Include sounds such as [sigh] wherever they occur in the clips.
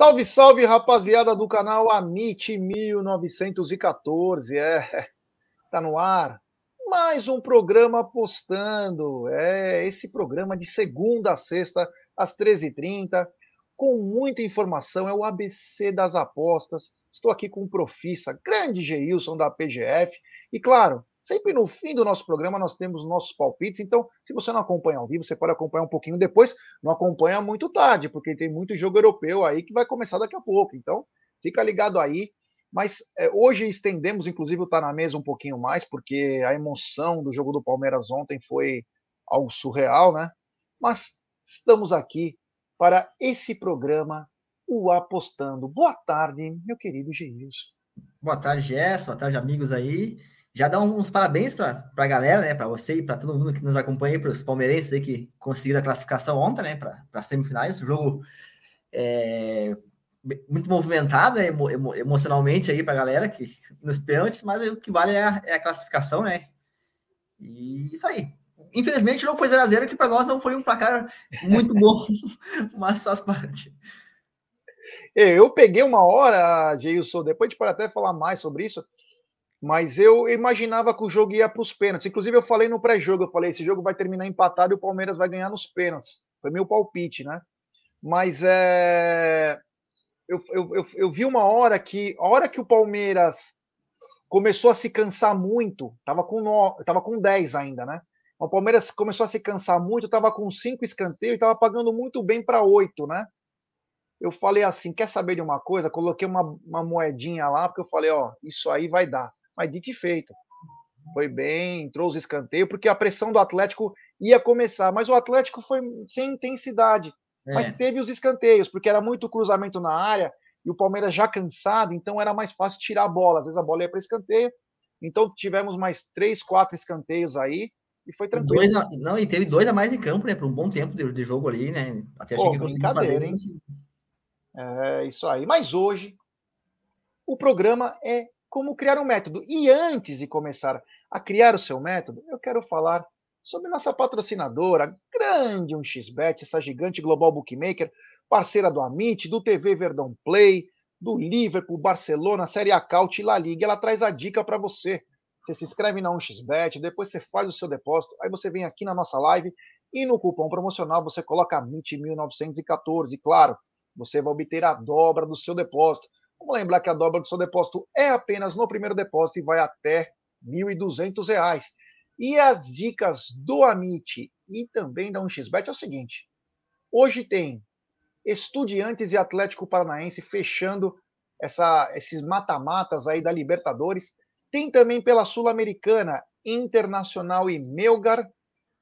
Salve, salve, rapaziada do canal Amit 1914. É, tá no ar. Mais um programa postando. É esse programa de segunda a sexta, às 13h30, com muita informação. É o ABC das apostas. Estou aqui com o Profissa, grande Geilson da PGF. E claro, Sempre no fim do nosso programa nós temos nossos palpites, então se você não acompanha ao vivo, você pode acompanhar um pouquinho depois, não acompanha muito tarde, porque tem muito jogo europeu aí que vai começar daqui a pouco, então fica ligado aí. Mas é, hoje estendemos, inclusive, o Tá na Mesa um pouquinho mais, porque a emoção do jogo do Palmeiras ontem foi algo surreal, né? Mas estamos aqui para esse programa, o Apostando. Boa tarde, meu querido Geilson. Boa tarde, Gerson. Boa tarde, amigos aí. Já dá uns parabéns para a galera, né? Para você e para todo mundo que nos acompanha, para os palmeirenses aí que conseguiram a classificação ontem, né? Para as semifinais. O jogo é, muito movimentado né, emo, emo, emocionalmente aí para a galera que nos pênaltis, mas o que vale é a, é a, classificação, né? E isso aí. Infelizmente não foi 0x0, que para nós não foi um placar muito bom, [laughs] mas faz parte. Eu peguei uma hora, Geilson, depois a gente pode até falar mais sobre isso mas eu imaginava que o jogo ia para os pênaltis. Inclusive, eu falei no pré-jogo, eu falei, esse jogo vai terminar empatado e o Palmeiras vai ganhar nos pênaltis. Foi meu palpite, né? Mas é... eu, eu, eu, eu vi uma hora que, a hora que o Palmeiras começou a se cansar muito, tava com, no... tava com 10 ainda, né? O Palmeiras começou a se cansar muito, tava com 5 escanteios e tava pagando muito bem para 8, né? Eu falei assim, quer saber de uma coisa? Coloquei uma, uma moedinha lá, porque eu falei, ó, isso aí vai dar mas dito e feito. Foi bem, entrou os escanteios, porque a pressão do Atlético ia começar, mas o Atlético foi sem intensidade. É. Mas teve os escanteios, porque era muito cruzamento na área e o Palmeiras já cansado, então era mais fácil tirar a bola. Às vezes a bola ia para escanteio. Então tivemos mais três, quatro escanteios aí e foi tranquilo. Dois a, não, e teve dois a mais em campo, né? Por um bom tempo de, de jogo ali, né? Até achei Pô, que conseguiu fazer. Hein? É isso aí. Mas hoje o programa é como criar um método. E antes de começar a criar o seu método, eu quero falar sobre nossa patrocinadora, grande 1xBet, essa gigante global bookmaker, parceira do Amit, do TV Verdão Play, do Liverpool, Barcelona, Série A Caut e La Liga. Ela traz a dica para você. Você se inscreve na 1xBet, depois você faz o seu depósito, aí você vem aqui na nossa live e no cupom promocional você coloca MIT1914. E claro, você vai obter a dobra do seu depósito. Vamos lembrar que a dobra do seu depósito é apenas no primeiro depósito e vai até R$ 1.200. E as dicas do Amit e também da 1xBet é o seguinte: hoje tem Estudiantes e Atlético Paranaense fechando essa, esses mata-matas aí da Libertadores. Tem também pela Sul-Americana Internacional e Melgar.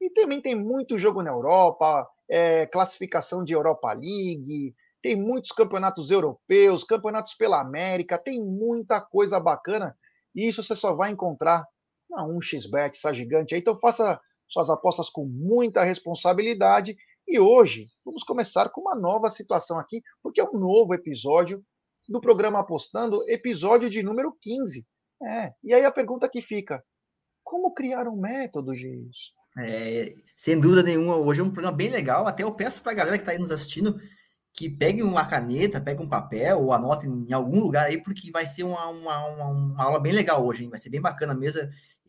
E também tem muito jogo na Europa, é, classificação de Europa League, tem muitos campeonatos europeus, campeonatos pela América, tem muita coisa bacana. E isso você só vai encontrar na 1xBet, essa gigante aí. Então faça suas apostas com muita responsabilidade. E hoje vamos começar com uma nova situação aqui, porque é um novo episódio do programa Apostando, episódio de número 15. É, e aí a pergunta que fica: como criar um método, Geis? É, sem dúvida nenhuma, hoje é um programa bem legal. Até eu peço para a galera que está aí nos assistindo que pegue uma caneta, pegue um papel ou anote em algum lugar aí, porque vai ser uma, uma, uma, uma aula bem legal hoje, hein? vai ser bem bacana mesmo.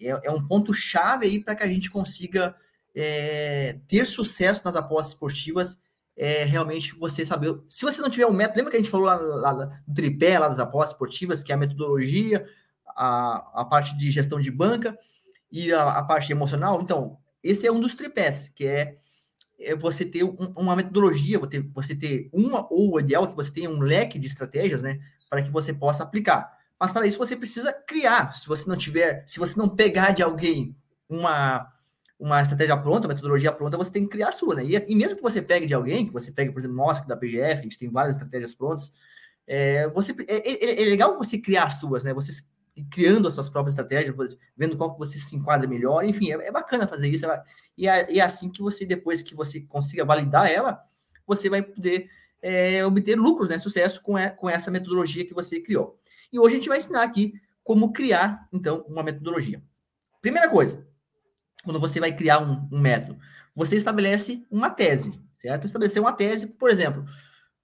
É, é um ponto-chave aí para que a gente consiga é, ter sucesso nas apostas esportivas. É, realmente você saber. Se você não tiver um método, lembra que a gente falou lá, lá do tripé, lá das apostas esportivas, que é a metodologia, a, a parte de gestão de banca e a, a parte emocional? Então, esse é um dos tripés, que é você ter um, uma metodologia, você ter, uma, ou o ideal é que você tenha um leque de estratégias, né, para que você possa aplicar. Mas para isso você precisa criar. Se você não tiver, se você não pegar de alguém uma, uma estratégia pronta, uma metodologia pronta, você tem que criar a sua, né? E, e mesmo que você pegue de alguém, que você pegue, por exemplo, nossa, da PGF, a gente tem várias estratégias prontas, é, você, é, é, é legal você criar as suas, né? Você criando as suas próprias estratégias, vendo qual que você se enquadra melhor, enfim, é, é bacana fazer isso, é, e, é, e é assim que você, depois que você consiga validar ela, você vai poder é, obter lucros, né, sucesso com, com essa metodologia que você criou. E hoje a gente vai ensinar aqui como criar, então, uma metodologia. Primeira coisa, quando você vai criar um, um método, você estabelece uma tese, certo? Estabelecer uma tese, por exemplo,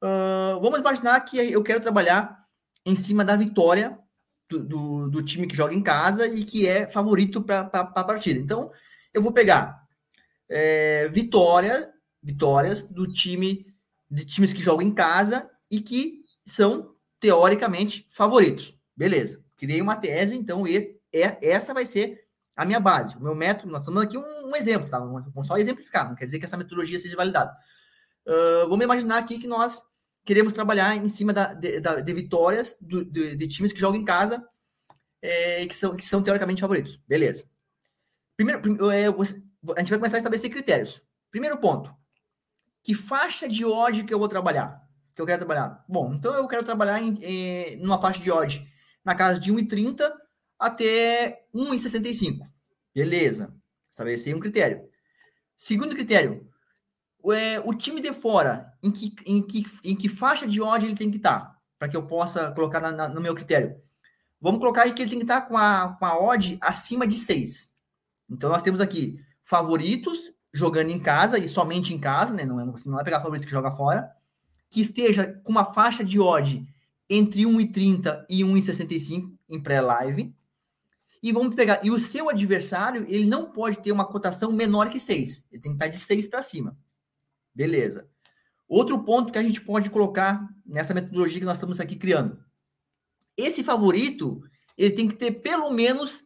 Uh, vamos imaginar que eu quero trabalhar em cima da vitória do, do, time que joga em casa e que é favorito para a partida. Então, eu vou pegar é, vitória, vitórias do time de times que jogam em casa e que são teoricamente favoritos. Beleza. Criei uma tese, então e, é, essa vai ser a minha base. O meu método, nós estamos aqui um, um exemplo, tá? Vamos só exemplificar, não quer dizer que essa metodologia seja validada. Uh, vamos imaginar aqui que nós queremos trabalhar em cima da, de, da, de vitórias do, de, de, times que jogam em casa é, que, são, que são teoricamente favoritos. Beleza. Primeiro, é, você, a gente vai começar a estabelecer critérios. Primeiro ponto. Que faixa de odd que eu vou trabalhar? Que eu quero trabalhar? Bom, então eu quero trabalhar em, em numa faixa de odd na casa de 1,30 até 1,65. Beleza. Estabelecer um critério. Segundo critério. É, o time de fora, em que, em, que, em que faixa de odd ele tem que estar? Para que eu possa colocar na, na, no meu critério. Vamos colocar aí que ele tem que estar com a, com a odd acima de 6. Então nós temos aqui favoritos jogando em casa e somente em casa, né? Não é, você não vai pegar favorito que joga fora, que esteja com uma faixa de odd entre 1,30 e 1,65 em pré-live. E vamos pegar, e o seu adversário, ele não pode ter uma cotação menor que 6. Ele tem que estar de 6 para cima. Beleza. Outro ponto que a gente pode colocar nessa metodologia que nós estamos aqui criando. Esse favorito, ele tem que ter pelo menos,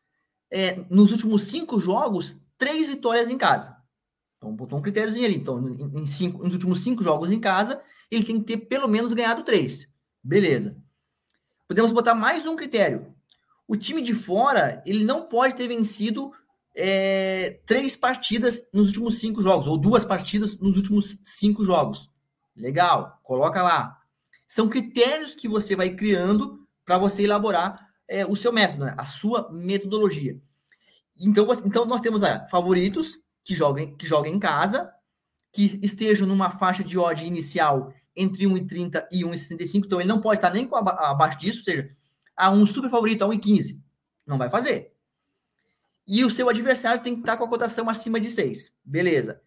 é, nos últimos cinco jogos, três vitórias em casa. Então, botou um critériozinho ali. Então, em cinco, nos últimos cinco jogos em casa, ele tem que ter pelo menos ganhado três. Beleza. Podemos botar mais um critério. O time de fora, ele não pode ter vencido é, três partidas nos últimos cinco jogos, ou duas partidas nos últimos cinco jogos. Legal, coloca lá. São critérios que você vai criando para você elaborar é, o seu método, né? a sua metodologia. Então, você, então nós temos aí, favoritos que joguem, que joguem em casa, que estejam numa faixa de odd inicial entre 1,30 e 1,65, então ele não pode estar nem abaixo disso, ou seja, a um super favorito a 1,15. Não vai fazer. E o seu adversário tem que estar com a cotação acima de 6. Beleza.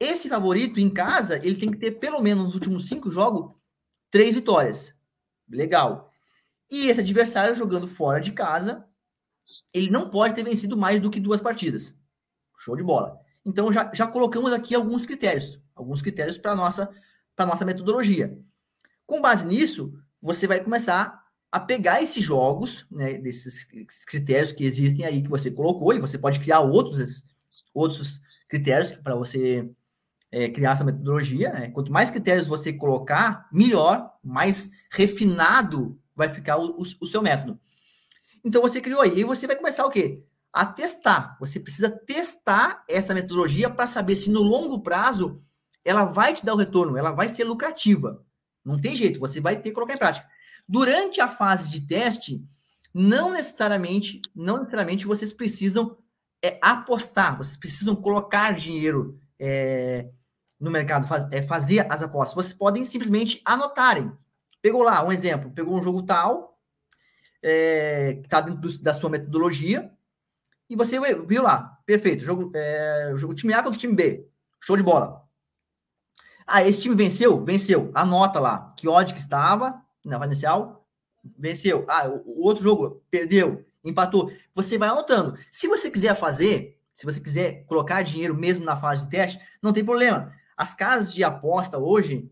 Esse favorito em casa, ele tem que ter pelo menos nos últimos cinco jogos, três vitórias. Legal. E esse adversário jogando fora de casa, ele não pode ter vencido mais do que duas partidas. Show de bola. Então já, já colocamos aqui alguns critérios, alguns critérios para nossa para nossa metodologia. Com base nisso, você vai começar a pegar esses jogos, né, desses critérios que existem aí que você colocou, e você pode criar outros outros critérios para você é, criar essa metodologia. Né? Quanto mais critérios você colocar, melhor, mais refinado vai ficar o, o, o seu método. Então você criou aí, e você vai começar o quê? A testar. Você precisa testar essa metodologia para saber se no longo prazo ela vai te dar o retorno, ela vai ser lucrativa. Não tem jeito, você vai ter que colocar em prática. Durante a fase de teste, não necessariamente, não necessariamente vocês precisam é, apostar, vocês precisam colocar dinheiro é, no mercado, faz, é, fazer as apostas. Vocês podem simplesmente anotarem. Pegou lá um exemplo, pegou um jogo tal, é, que está dentro do, da sua metodologia, e você viu lá, perfeito, jogo, é, jogo time A contra time B, show de bola. Ah, esse time venceu? Venceu. Anota lá que ódio que estava na fase inicial, venceu. Ah, o, outro jogo perdeu, empatou. Você vai anotando. Se você quiser fazer, se você quiser colocar dinheiro mesmo na fase de teste, não tem problema. As casas de aposta hoje,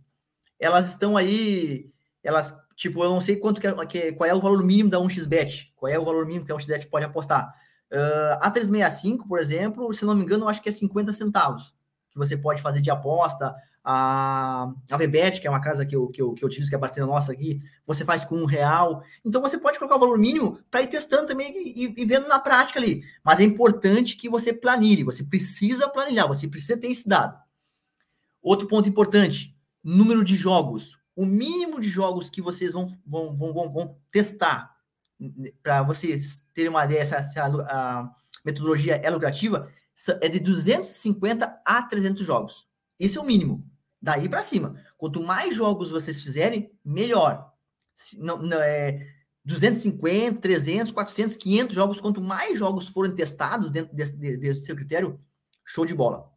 elas estão aí, elas Tipo, eu não sei quanto que, é, que qual é o valor mínimo da 1xBet, qual é o valor mínimo que a 1xBet pode apostar. Uh, a 365, por exemplo, se não me engano, eu acho que é 50 centavos que você pode fazer de aposta. A, a VBet, que é uma casa que eu, que, eu, que eu utilizo, que é parceira nossa aqui, você faz com um real. Então você pode colocar o valor mínimo para ir testando também e, e, vendo na prática ali. Mas é importante que você planilhe, você precisa planilhar, você precisa ter esse dado. Outro ponto importante: número de jogos o mínimo de jogos que vocês vão, vão, vão, vão, testar para vocês terem uma ideia se a, a, metodologia é lucrativa é de 250 a 300 jogos. Esse é o mínimo. Daí para cima. Quanto mais jogos vocês fizerem, melhor. Não, não, é 250, 300, 400, 500 jogos. Quanto mais jogos forem testados dentro desse, desse seu critério, show de bola.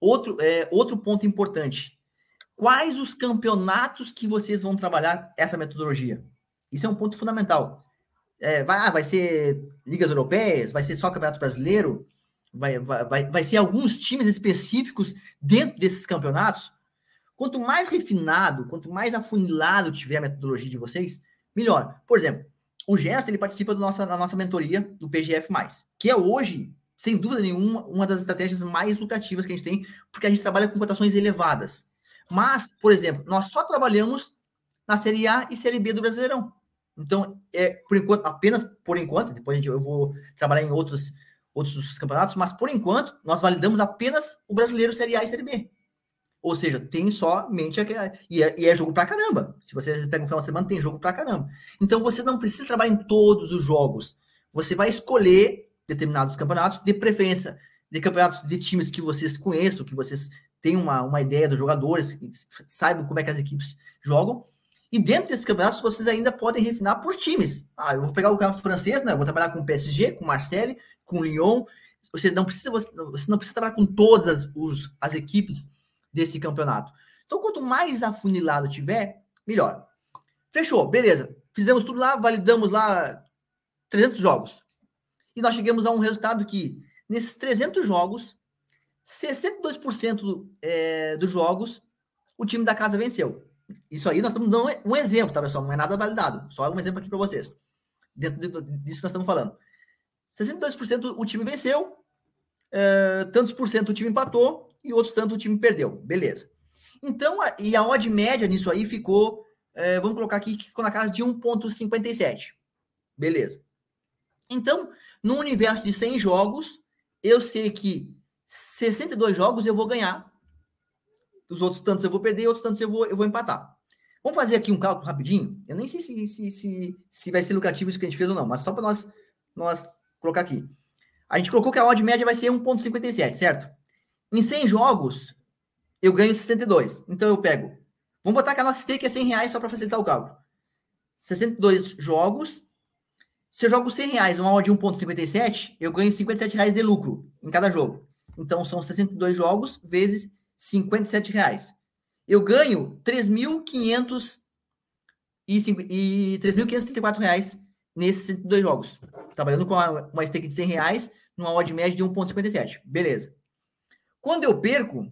Outro, é, outro ponto importante quais os campeonatos que vocês vão trabalhar essa metodologia. Isso é um ponto fundamental. É, vai, ah, vai ser ligas europeias, vai ser só campeonato brasileiro, vai, vai, vai, ser alguns times específicos dentro desses campeonatos. Quanto mais refinado, quanto mais afunilado tiver a metodologia de vocês, melhor. Por exemplo, o Gerson ele participa do nossa, da nossa mentoria do PGF, que é hoje, sem dúvida nenhuma, uma das estratégias mais lucrativas que a gente tem, porque a gente trabalha com cotações elevadas. Mas, por exemplo, nós só trabalhamos na Série A e Série B do Brasileirão. Então, é por enquanto, apenas por enquanto, depois gente, eu vou trabalhar em outros, outros campeonatos, mas por enquanto, nós validamos apenas o brasileiro Série A e Série B. Ou seja, tem somente aquela. E é, e é jogo pra caramba. Se você pega um final de semana, tem jogo pra caramba. Então você não precisa trabalhar em todos os jogos. Você vai escolher determinados campeonatos, de preferência de campeonatos de times que vocês conheçam, que vocês tem uma, uma ideia dos jogadores, saibam como é que as equipes jogam. E dentro desses campeonatos, vocês ainda podem refinar por times. Ah, eu vou pegar o campeonato francês, né? Eu vou trabalhar com o PSG, com o Marseille, com o Lyon. Você não precisa, você não precisa trabalhar com todas as, os, as equipes desse campeonato. Então, quanto mais afunilado tiver, melhor. Fechou, beleza. Fizemos tudo lá, validamos lá 300 jogos. E nós chegamos a um resultado que, nesses 300 jogos, 62% é, dos jogos o time da casa venceu. Isso aí nós estamos dando um exemplo, tá, pessoal? Não é nada validado. Só um exemplo aqui para vocês. Dentro disso que nós estamos falando. 62% o time venceu, é, tantos por cento o time empatou e outros tanto o time perdeu. Beleza. Então, e a odd média nisso aí ficou, é, vamos colocar aqui, que ficou na casa de 1,57. Beleza. Então, no universo de 100 jogos, eu sei que 62 jogos eu vou ganhar. Os outros tantos eu vou perder, outros tantos eu vou, eu vou empatar. Vamos fazer aqui um cálculo rapidinho. Eu nem sei se, se, se, se vai ser lucrativo isso que a gente fez ou não, mas só para nós, nós colocar aqui. A gente colocou que a odd média vai ser 1,57, certo? Em 100 jogos, eu ganho 62. Então eu pego. Vamos botar que a nossa stake é 100 reais só para facilitar o cálculo. 62 jogos. Se eu jogo 100 reais, uma odd de 1,57, eu ganho 57 reais de lucro em cada jogo. Então, são 62 jogos vezes 57 reais. Eu ganho 3.500 e 3.534 reais nesses 62 jogos. Trabalhando com uma, uma stake de 100 reais numa odd média de 1,57. Beleza. Quando eu perco,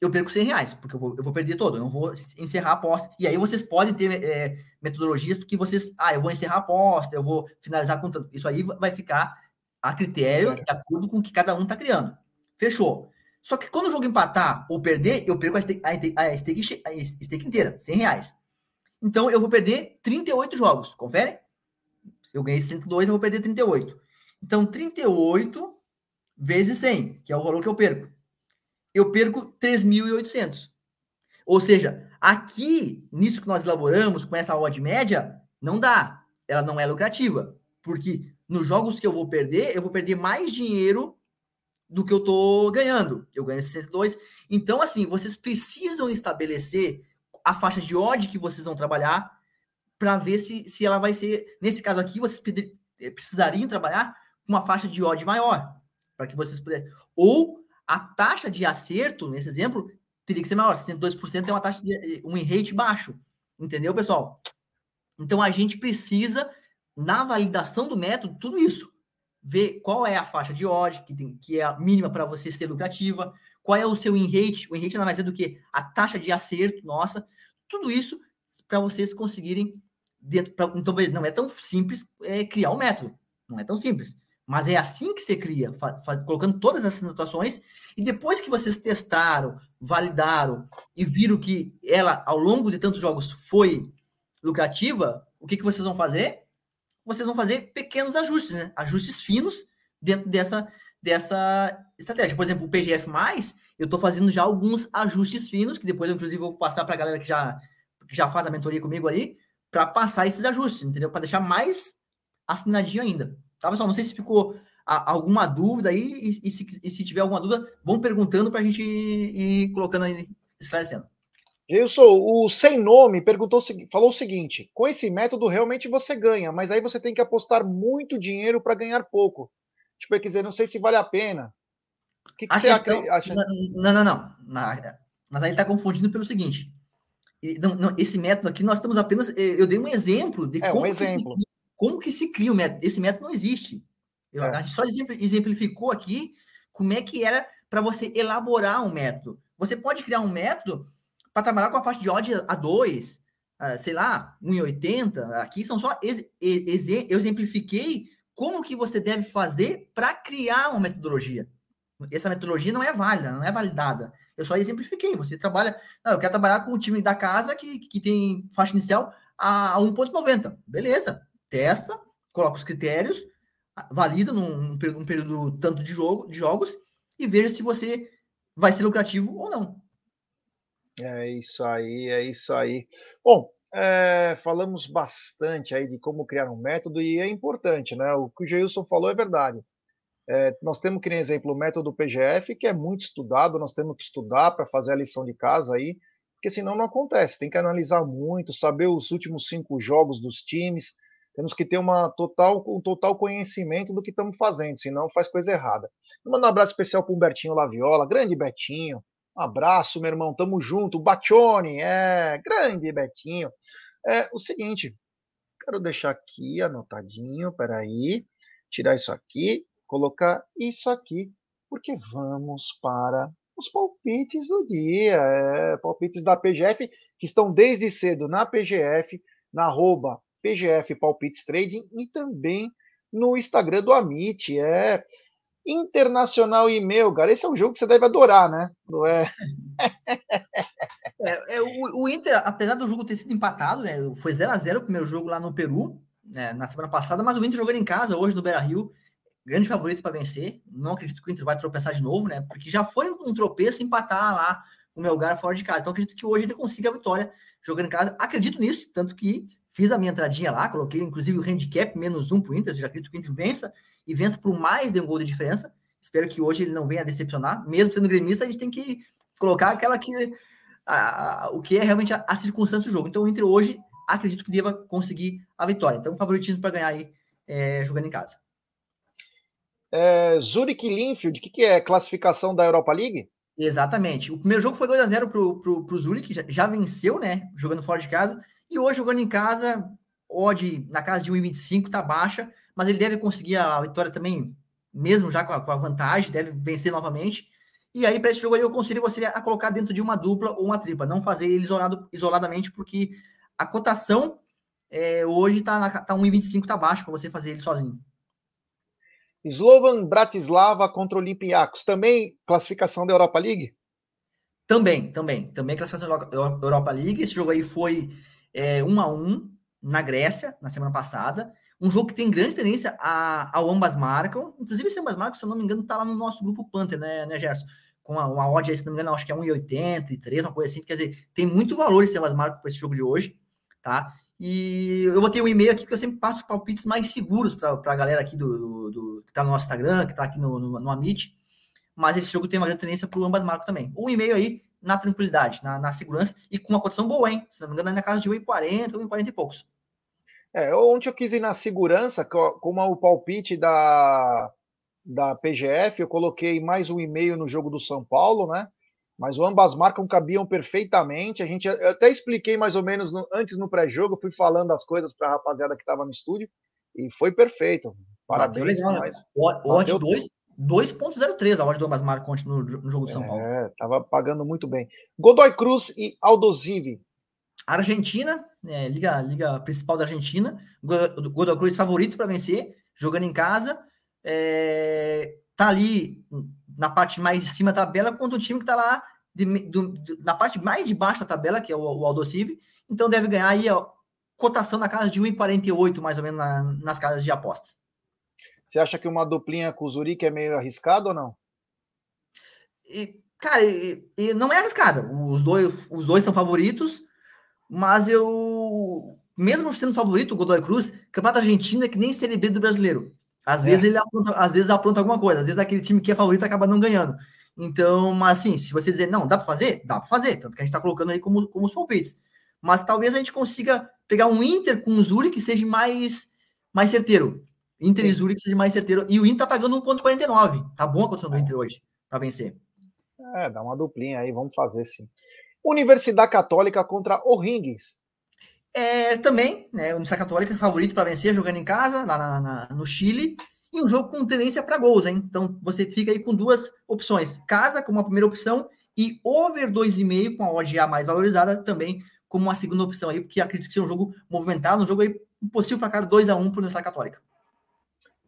eu perco 100 reais, porque eu vou, eu vou perder todo, eu não vou encerrar a aposta. E aí vocês podem ter é, metodologias que vocês, ah, eu vou encerrar a aposta, eu vou finalizar com tanto. Isso aí vai ficar a critério, de acordo com o que cada um está criando. Fechou. Só que quando o jogo empatar ou perder, eu perco a stake, a stake, a stake inteira, 100 reais. Então eu vou perder 38 jogos, confere? Se eu ganhei 102, eu vou perder 38. Então 38 vezes 100, que é o valor que eu perco. Eu perco 3.800. Ou seja, aqui, nisso que nós elaboramos, com essa odd média, não dá. Ela não é lucrativa. Porque nos jogos que eu vou perder, eu vou perder mais dinheiro do que eu tô ganhando. Eu ganho 62. Então, assim, vocês precisam estabelecer a faixa de odd que vocês vão trabalhar para ver se, se ela vai ser. Nesse caso aqui, vocês eh, precisariam trabalhar com uma faixa de odd maior. Para que vocês pudessem. Ou a taxa de acerto, nesse exemplo, teria que ser maior. 62% é uma taxa de eh, um rate baixo. Entendeu, pessoal? Então a gente precisa, na validação do método, tudo isso ver qual é a faixa de odd, que, tem, que é a mínima para você ser lucrativa, qual é o seu in rate, o in rate nada mais é do que a taxa de acerto, nossa, tudo isso para vocês conseguirem dentro, pra, então não é tão simples é, criar um método, não é tão simples, mas é assim que você cria, colocando todas essas situações e depois que vocês testaram, validaram e viram que ela ao longo de tantos jogos foi lucrativa, o que, que vocês vão fazer? Vocês vão fazer pequenos ajustes, né? Ajustes finos dentro dessa, dessa estratégia. Por exemplo, o PGF+, eu estou fazendo já alguns ajustes finos, que depois, inclusive, vou passar para a galera que já, que já faz a mentoria comigo ali, para passar esses ajustes, entendeu? Para deixar mais afinadinho ainda. Tá, pessoal? Não sei se ficou a, alguma dúvida aí, e, e, se, e, se, tiver alguma dúvida, vão perguntando para a gente ir, ir colocando aí, esclarecendo. Gilson, o sem nome perguntou, falou o seguinte: com esse método realmente você ganha, mas aí você tem que apostar muito dinheiro para ganhar pouco. Tipo, quer dizer, não sei se vale a pena. O que, que você questão, acha? Não, não, não. Mas aí ele está confundindo pelo seguinte: não, não, esse método aqui, nós estamos apenas. Eh, eu dei um exemplo de é, como, um exemplo. Que se, como que se cria o método. Esse método não existe. Eu, é. A gente só exemplificou aqui como é que era para você elaborar um método. Você pode criar um método para trabalhar com a faixa de odd a 2, uh, sei lá, 1,80. Aqui são só. Ex, ex, eu exemplifiquei como que você deve fazer para criar uma metodologia. Essa metodologia não é válida, não é validada. Eu só exemplifiquei. Você trabalha. Não, eu quero trabalhar com o time da casa que, que tem faixa inicial a 1,90. Beleza. Testa, coloca os critérios, valida num, num, período tanto de, jogo, de jogos e veja se você vai ser lucrativo ou não. É isso aí, é isso aí. Bom, é, falamos bastante aí de como criar um método e é importante, né? O que o Geilson falou é verdade. É, nós temos que, exemplo, o método PGF, que é muito estudado, nós temos que estudar para fazer a lição de casa aí, porque senão não acontece. Tem que analisar muito, saber os últimos cinco jogos dos times, temos que ter uma total, um total conhecimento do que estamos fazendo, senão faz coisa errada. Manda um abraço especial para o Bertinho Laviola, grande Betinho. Um abraço, meu irmão, tamo junto. Batione, é, grande Betinho. É o seguinte, quero deixar aqui anotadinho, peraí, tirar isso aqui colocar isso aqui, porque vamos para os palpites do dia, é, palpites da PGF, que estão desde cedo na PGF, na arroba PGF Palpites Trading e também no Instagram do Amit, é Internacional e meu, cara, esse é um jogo que você deve adorar, né? Não é? [laughs] é, é o, o, Inter, apesar do jogo ter sido empatado, né? Foi 0 a 0 o primeiro jogo lá no Peru, né, na semana passada, mas o Inter jogando em casa hoje no Beira Rio grande favorito para vencer. Não acredito que o Inter vai tropeçar de novo, né? Porque já foi um tropeço empatar lá o Melgar fora de casa. Então acredito que hoje ele consiga a vitória jogando em casa. Acredito nisso, tanto que fiz a minha entradinha lá, coloquei inclusive o handicap menos um para o Inter. Já acredito que o Inter vença e vença por mais de um gol de diferença. Espero que hoje ele não venha a decepcionar. Mesmo sendo gremista, a gente tem que colocar aquela que. A, a, o que é realmente a, a, circunstância do jogo. Então o Inter hoje acredito que deva conseguir a vitória. Então, favoritismo para ganhar aí é, jogando em casa. É, Zurich Linfield, o que, que é? Classificação da Europa League? Exatamente. O primeiro jogo foi 2 a 0 pro, pro, pro Zurich, já, já, venceu, né? Jogando fora de casa. E hoje, jogando em casa, odd na casa de 1,25 tá baixa, mas ele deve conseguir a vitória também, mesmo já com a, com a vantagem, deve vencer novamente. E aí, para esse jogo aí, eu aconselho você a colocar dentro de uma dupla ou uma tripla, não fazer ele isolado, isoladamente, porque a cotação é, hoje tá, na, tá 1,25, tá baixo para você fazer ele sozinho. Slovan Bratislava contra Olympiacos, também classificação da Europa League? Também, também. Também classificação da Europa League. Esse jogo aí foi é, 1 a 1 na Grécia, na semana passada. Um jogo que tem grande tendência a, ao ambas marcam. Inclusive, esse ambas marcam, se eu não me engano, tá lá no nosso grupo Panther, né, né Gerson? Com a, uma odd se não me engano, acho que é 1,83, uma coisa assim. Quer dizer, tem muito valor esse ambas marcam para esse jogo de hoje, tá? E eu botei um e-mail aqui que eu sempre passo palpites mais seguros para a galera aqui do, do, do, que está no nosso Instagram, que está aqui no, no, no Amit. Mas esse jogo tem uma grande tendência para ambas marcas também. Um e-mail aí na tranquilidade, na, na, segurança e com uma cotação boa, hein? Se não me engano, é na casa de 1,40, 1,40 e poucos. É, ontem eu quis ir na segurança, como o palpite da, da PGF, eu coloquei mais um e-mail no jogo do São Paulo, né? mas ambas marcas cabiam perfeitamente. A gente eu até expliquei mais ou menos no, antes no pré-jogo, fui falando as coisas para a rapaziada que estava no estúdio e foi perfeito. Parabéns. Legal, né? O odd 2.03 a odd do ambas marcas no, no jogo do São Paulo. É, tava pagando muito bem. Godoy Cruz e Aldosivi. Argentina, é, liga, liga principal da Argentina. Godoy Cruz favorito para vencer, jogando em casa. É, tá ali na parte mais de cima da tabela, quanto o time que está lá de, do, do, na parte mais de baixo da tabela, que é o, o Aldosive, então deve ganhar aí a cotação na casa de 1,48, mais ou menos, na, nas casas de apostas. Você acha que uma duplinha com o Zurique é meio arriscado ou não? E, cara, e, e não é arriscada. Os dois, os dois são favoritos, mas eu, mesmo sendo favorito, o Godoy Cruz, campeonato argentino é que nem Série B do brasileiro. Às é. vezes ele apronta, às vezes apronta alguma coisa, às vezes aquele time que é favorito acaba não ganhando. Então, mas assim, se você dizer, não, dá para fazer? Dá para fazer, tanto que a gente está colocando aí como, como os palpites. Mas talvez a gente consiga pegar um Inter com o Zuri que seja mais, mais certeiro. Inter e Zuri que seja mais certeiro. E o Inter tá pagando 1,49. Tá bom a condição do Inter hoje, para vencer. É, dá uma duplinha aí, vamos fazer sim. Universidade Católica contra O'Higgins. É, também, né, Universidade Católica favorito para vencer, jogando em casa, lá na, na, no Chile, e um jogo com tendência para gols, hein? Então você fica aí com duas opções: casa como a primeira opção e over 2,5 com a odd A mais valorizada também como uma segunda opção aí, porque acredito que seja um jogo movimentado, um jogo aí possível para cara 2 a 1 para Universidade Católica.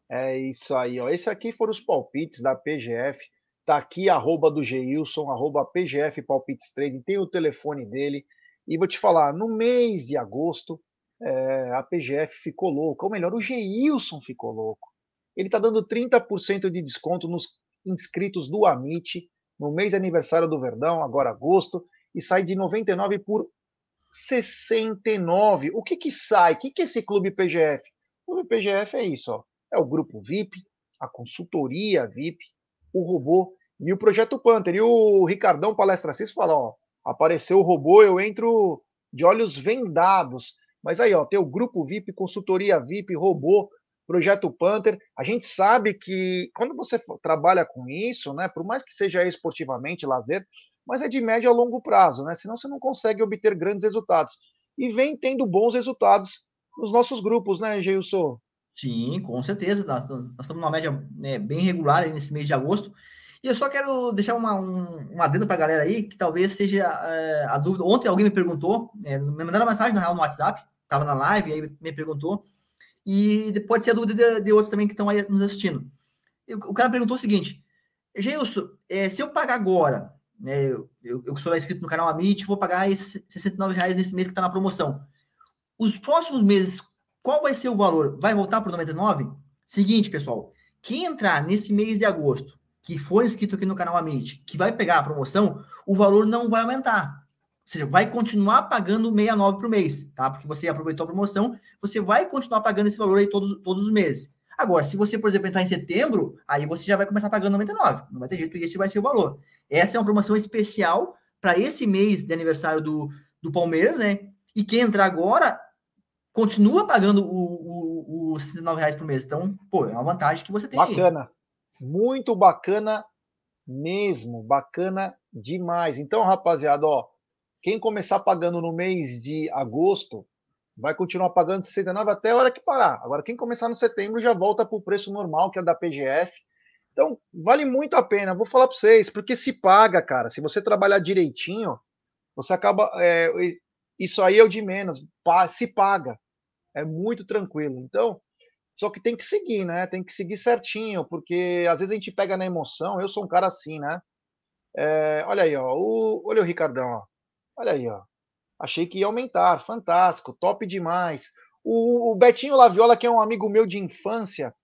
É isso aí, ó. Esse aqui foram os palpites da PGF. Tá aqui, arroba do Geilson, arroba PGF Palpites Trading, tem o telefone dele. E vou te falar, no mês de agosto, é, a PGF ficou louca, ou melhor, o Geilson ficou louco. Ele tá dando 30% de desconto nos inscritos do Amit, no mês aniversário do Verdão, agora agosto, e sai de 99 por 69. O que que sai? O que que é esse clube PGF? O clube PGF é isso, ó. É o grupo VIP, a consultoria VIP, o robô e o projeto Panther. E o Ricardão Palestra Cis fala, ó, apareceu o robô, eu entro de olhos vendados. Mas aí, ó, tem o grupo VIP, consultoria VIP, robô, projeto Panther. A gente sabe que quando você trabalha com isso, né, por mais que seja esportivamente, lazer, mas é de médio a longo prazo, né? Senão você não consegue obter grandes resultados. E vem tendo bons resultados nos nossos grupos, né, Geilson? Sim, com certeza. Nós, nós estamos numa média né, bem regular nesse mês de agosto. E eu só quero deixar uma, um, adendo para a galera aí, que talvez seja é, a dúvida. Ontem alguém me perguntou, é, me mandaram uma mensagem real no WhatsApp, estava na live, aí me perguntou, e pode ser a dúvida de, de outros também que estão aí nos assistindo. Eu, o cara perguntou o seguinte: Geilson, é, se eu pagar agora, né, eu, eu sou inscrito no canal Amit, vou pagar esses 69 reais nesse mês que está na promoção. Os próximos meses, qual vai ser o valor? Vai voltar para o 99? Seguinte, pessoal, quem entrar nesse mês de agosto que for inscrito aqui no canal Amit, que vai pegar a promoção, o valor não vai aumentar. Ou seja, vai continuar pagando 69 por mês, tá? Porque você aproveitou a promoção, você vai continuar pagando esse valor aí todos, todos os meses. Agora, se você, por exemplo, entrar em setembro, aí você já vai começar pagando 99. Não vai ter jeito, e esse vai ser o valor. Essa é uma promoção especial para esse mês de aniversário do, do Palmeiras, né? E quem entrar agora continua pagando o, o, o 69 reais por mês. Então, pô, é uma vantagem que você tem. Bacana. Aí. Muito bacana mesmo, bacana demais. Então, rapaziada, ó, quem começar pagando no mês de agosto vai continuar pagando 69 até a hora que parar. Agora, quem começar no setembro já volta para o preço normal, que é da PGF. Então, vale muito a pena. Vou falar para vocês, porque se paga, cara. Se você trabalhar direitinho, você acaba. É, isso aí é o de menos. Se paga. É muito tranquilo. Então, só que tem que seguir, né? Tem que seguir certinho, porque às vezes a gente pega na emoção. Eu sou um cara assim, né? É, olha aí, ó. O, olha o Ricardão, ó. Olha aí, ó. Achei que ia aumentar. Fantástico, top demais. O, o Betinho Laviola, que é um amigo meu de infância,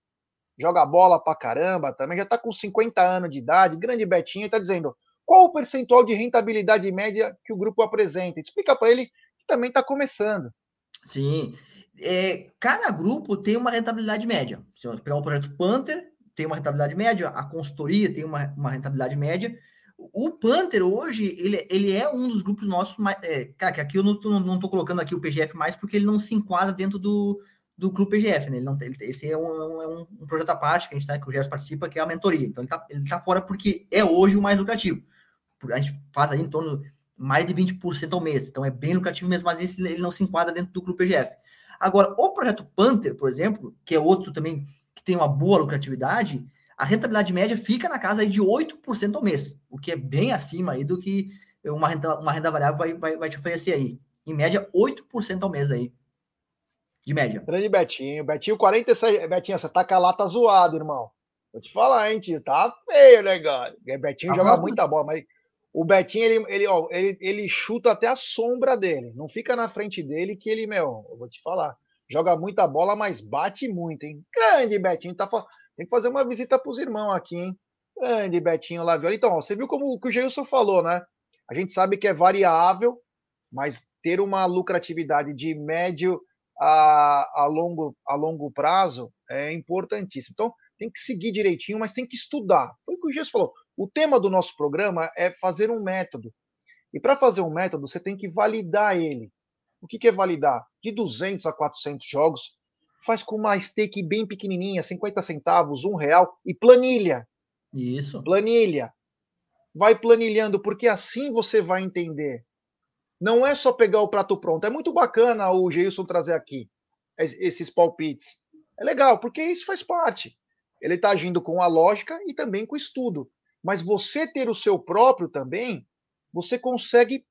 joga bola pra caramba, também já tá com 50 anos de idade. Grande Betinho, tá dizendo qual o percentual de rentabilidade média que o grupo apresenta. Explica para ele que também tá começando. Sim, é, cada grupo tem uma rentabilidade média. Se eu pegar o projeto Panther, tem uma rentabilidade média, a consultoria tem uma, uma rentabilidade média. O Panther hoje, ele, ele é um dos grupos nossos mais. É, cara, que aqui eu não tô, não tô colocando aqui o PGF mais porque ele não se enquadra dentro do, do clube PGF, né? Ele não, ele, esse é um, é um, um, projeto à parte que a gente tá, que o Gerson participa, que é a mentoria. Então ele tá, ele tá fora porque é hoje o mais lucrativo. A gente faz aí em torno mais de 20% ao mês. Então é bem lucrativo mesmo, mas esse ele não se enquadra dentro do clube PGF. Agora, o projeto Panther, por exemplo, que é outro também que tem uma boa lucratividade, a rentabilidade média fica na casa aí de 8% ao mês, o que é bem acima aí do que uma renda, uma renda variável vai, vai, vai te oferecer aí. Em média, 8% ao mês aí. De média. Grande Betinho. Betinho, 46. Betinho, você tá com a lata zoada, irmão. Vou te falar, hein, tio. Tá feio, negócio. Betinho a joga muita bola, mas o Betinho, ele, ele, ó, ele, ele chuta até a sombra dele. Não fica na frente dele que ele, meu, eu vou te falar. Joga muita bola, mas bate muito, hein? Grande Betinho. Tá, tem que fazer uma visita pros irmãos aqui, hein? Grande Betinho Laviola. Então, ó, você viu como o Geilson falou, né? A gente sabe que é variável, mas ter uma lucratividade de médio a, a, longo, a longo prazo é importantíssimo. Então, tem que seguir direitinho, mas tem que estudar. Foi o que o Geilson falou. O tema do nosso programa é fazer um método. E para fazer um método, você tem que validar ele. O que, que é validar? De 200 a 400 jogos, faz com uma stake bem pequenininha, 50 centavos, um real, e planilha. Isso. Planilha. vai planilhando, porque assim você vai entender. Não é só pegar o prato pronto. É muito bacana o Geilson trazer aqui esses palpites. É legal, porque isso faz parte. Ele está agindo com a lógica e também com o estudo. Mas você ter o seu próprio também, você consegue,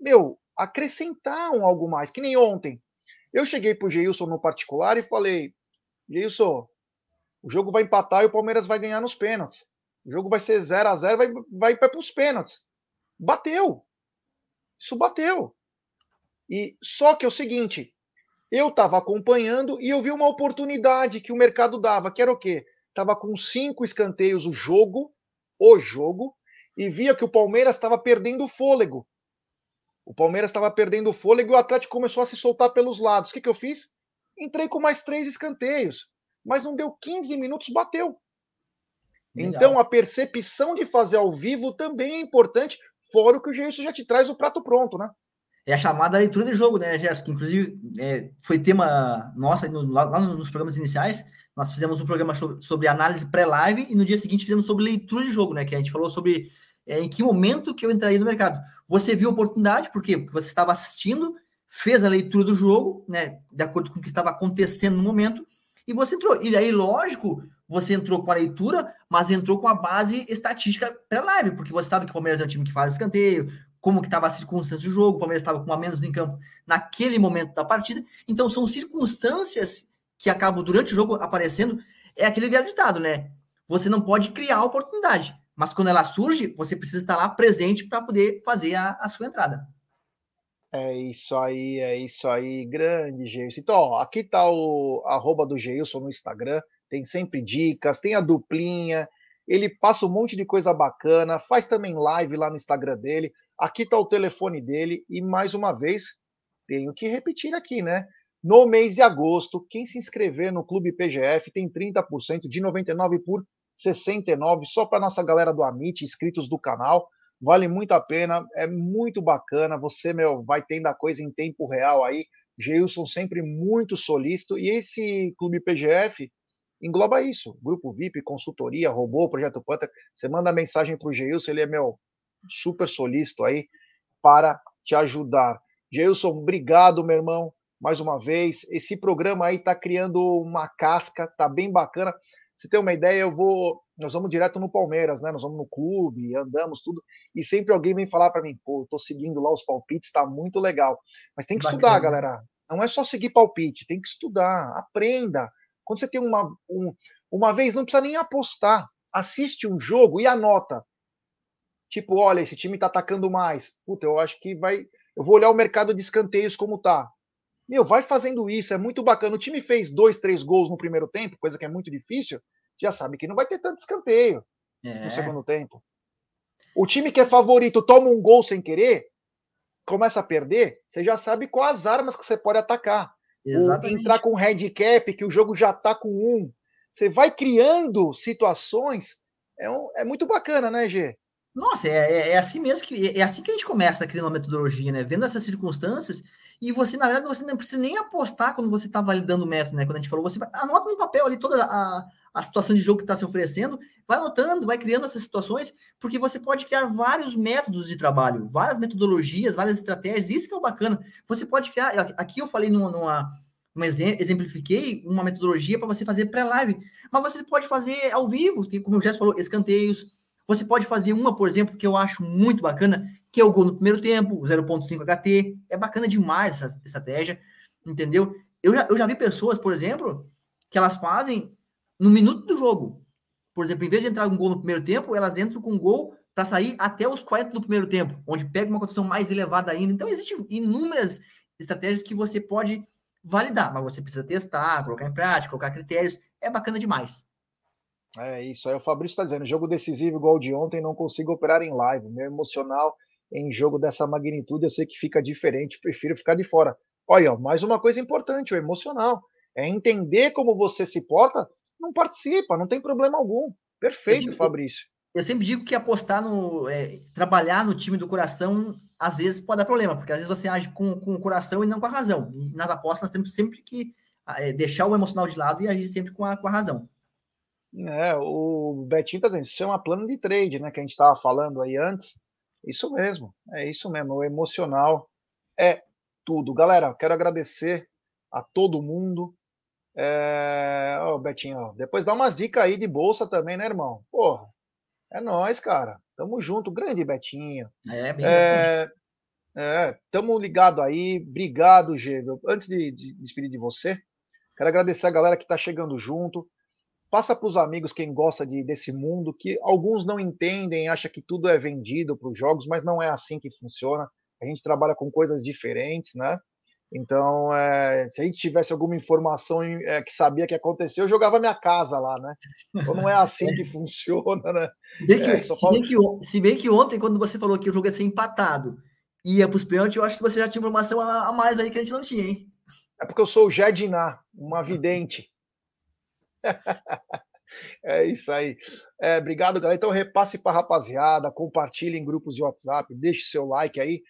meu, acrescentar um algo mais. Que nem ontem. Eu cheguei para o Geilson no particular e falei: Geilson, o jogo vai empatar e o Palmeiras vai ganhar nos pênaltis. O jogo vai ser 0 a 0 vai, vai para os pênaltis. Bateu. Isso bateu. E só que é o seguinte, eu estava acompanhando e eu vi uma oportunidade que o mercado dava, que era o quê? Tava com cinco escanteios o jogo, o jogo, e via que o Palmeiras estava perdendo o fôlego. O Palmeiras estava perdendo o fôlego e o Atlético começou a se soltar pelos lados. O que, que eu fiz? Entrei com mais três escanteios. Mas não deu 15 minutos, bateu. Legal. Então a percepção de fazer ao vivo também é importante, fora o que o Gerson já te traz o prato pronto, né? É a chamada leitura de jogo, né, Gerson? Que inclusive é, foi tema nossa no, lá, lá, nos programas iniciais. Nós fizemos um programa sobre análise pré-live e no dia seguinte fizemos sobre leitura de jogo, né? Que a gente falou sobre é, em que momento que eu entraria no mercado. Você viu a oportunidade, por quê? Porque você estava assistindo, fez a leitura do jogo, né? De acordo com o que estava acontecendo no momento, e você entrou. E aí, lógico, você entrou com a leitura, mas entrou com a base estatística pré-live, porque você sabe que o Palmeiras é um time que faz escanteio, como que estava a circunstância do jogo, o Palmeiras estava com a menos em campo naquele momento da partida. Então, são circunstâncias que acabam durante o jogo aparecendo. É aquele velho ditado, né? Você não pode criar a oportunidade, mas quando ela surge, você precisa estar lá presente para poder fazer a, a, sua entrada. É isso aí, é isso aí, grande Geilson. Então, ó, aqui tá o arroba do Geilson no Instagram, tem sempre dicas, tem a duplinha, ele passa um monte de coisa bacana, faz também live lá no Instagram dele. Aqui tá o telefone dele e mais uma vez tenho que repetir aqui, né? No mês de agosto, quem se inscrever no Clube PGF tem 30% de 99 por 69 só para nossa galera do Amit, inscritos do canal. Vale muito a pena, é muito bacana. Você, meu, vai tendo a coisa em tempo real aí. Geilson sempre muito solícito. E esse Clube PGF engloba isso: grupo VIP, consultoria, robô, projeto Panther. Você manda mensagem para o Geilson, ele é meu super solícito aí para te ajudar. Geilson, obrigado, meu irmão, mais uma vez. Esse programa aí está criando uma casca, tá bem bacana. Você tem uma ideia, eu vou. Nós vamos direto no Palmeiras, né? Nós vamos no clube, andamos tudo, e sempre alguém vem falar para mim, pô, tô seguindo lá os palpites, tá muito legal. Mas tem que Bacana. estudar, galera. Não é só seguir palpite, tem que estudar, aprenda. Quando você tem uma, um, uma vez, não precisa nem apostar. Assiste um jogo e anota. Tipo, olha, esse time tá atacando mais. Puta, eu acho que vai. Eu vou olhar o mercado de escanteios como tá. Meu, vai fazendo isso, é muito bacana. O time fez dois, três gols no primeiro tempo, coisa que é muito difícil. Já sabe que não vai ter tanto escanteio é. no segundo tempo. O time que é favorito toma um gol sem querer, começa a perder, você já sabe quais as armas que você pode atacar. Exatamente. entrar com handicap, que o jogo já tá com um. Você vai criando situações. É, um, é muito bacana, né, Gê? Nossa, é, é, é assim mesmo que é assim que a gente começa a criar uma metodologia, né? Vendo essas circunstâncias e você, na verdade, você não precisa nem apostar quando você está validando o método, né? Quando a gente falou, você vai, anota no papel ali toda a, a situação de jogo que está se oferecendo, vai anotando, vai criando essas situações, porque você pode criar vários métodos de trabalho, várias metodologias, várias estratégias, isso que é o bacana. Você pode criar, aqui eu falei numa, numa, numa exemplifiquei uma metodologia para você fazer pré-live, mas você pode fazer ao vivo, como o Jéssica falou, escanteios, você pode fazer uma, por exemplo, que eu acho muito bacana, que é o gol no primeiro tempo, 0.5 HT. É bacana demais essa estratégia, entendeu? Eu já, eu já vi pessoas, por exemplo, que elas fazem no minuto do jogo. Por exemplo, em vez de entrar um gol no primeiro tempo, elas entram com um gol para sair até os 40 do primeiro tempo, onde pega uma condição mais elevada ainda. Então, existem inúmeras estratégias que você pode validar, mas você precisa testar, colocar em prática, colocar critérios. É bacana demais. É isso aí, o Fabrício está dizendo: jogo decisivo igual o de ontem, não consigo operar em live. Meu emocional em jogo dessa magnitude, eu sei que fica diferente, prefiro ficar de fora. Olha, mais uma coisa importante, o emocional. É entender como você se porta, não participa, não tem problema algum. Perfeito, eu sempre, Fabrício. Eu sempre digo que apostar no. É, trabalhar no time do coração, às vezes pode dar problema, porque às vezes você age com, com o coração e não com a razão. E nas apostas nós temos sempre que é, deixar o emocional de lado e agir sempre com a, com a razão. É, o Betinho tá dizendo, isso é uma plano de trade, né? Que a gente estava falando aí antes. Isso mesmo, é isso mesmo. O emocional é tudo. Galera, quero agradecer a todo mundo. É... Oh, Betinho, ó, depois dá umas dicas aí de bolsa também, né, irmão? Porra, é nós, cara. Tamo junto, grande Betinho. É, bem é... É, tamo ligado aí. Obrigado, Gê. Antes de, de despedir de você, quero agradecer a galera que está chegando junto. Passa para os amigos quem gosta de, desse mundo, que alguns não entendem, acha que tudo é vendido para os jogos, mas não é assim que funciona. A gente trabalha com coisas diferentes, né? Então, é, se a gente tivesse alguma informação é, que sabia que aconteceu, eu jogava minha casa lá, né? Então não é assim que [laughs] funciona, né? Bem que, é, se, bem que, se, bem que, ontem, quando você falou que o jogo ia ser empatado e ia para os pênaltis, eu acho que você já tinha informação a, a, mais aí que a gente não tinha, hein? É porque eu sou o Jediná, uma vidente. [laughs] é isso aí. É, obrigado, galera. Então repasse para rapaziada, compartilhe em grupos de WhatsApp, deixe seu like aí.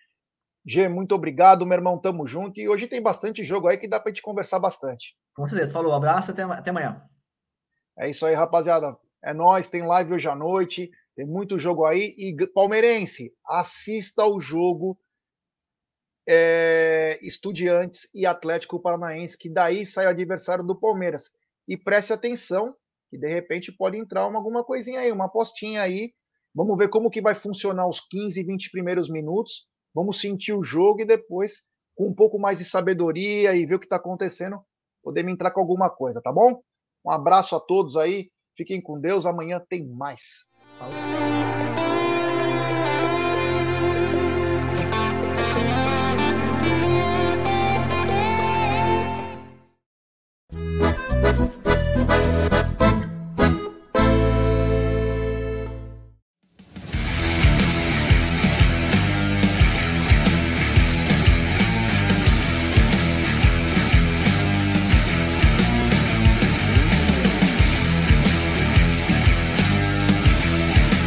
G, muito obrigado, meu irmão. Tamo junto. E hoje tem bastante jogo aí que dá pra gente conversar bastante. Com certeza. Falou. Abraço. Até, até amanhã. É isso aí, rapaziada. É nós. Tem live hoje à noite. Tem muito jogo aí. E palmeirense, assista o jogo é, Estudiantes e Atlético Paranaense, que daí sai o adversário do Palmeiras. E preste atenção, que de repente pode entrar uma, alguma coisinha aí, uma apostinha aí. Vamos ver como que vai funcionar os 15, 20 primeiros minutos vamos sentir o jogo e depois, com um pouco mais de sabedoria e ver o que está acontecendo, podemos entrar com alguma coisa, tá bom? Um abraço a todos aí, fiquem com Deus, amanhã tem mais. Falou.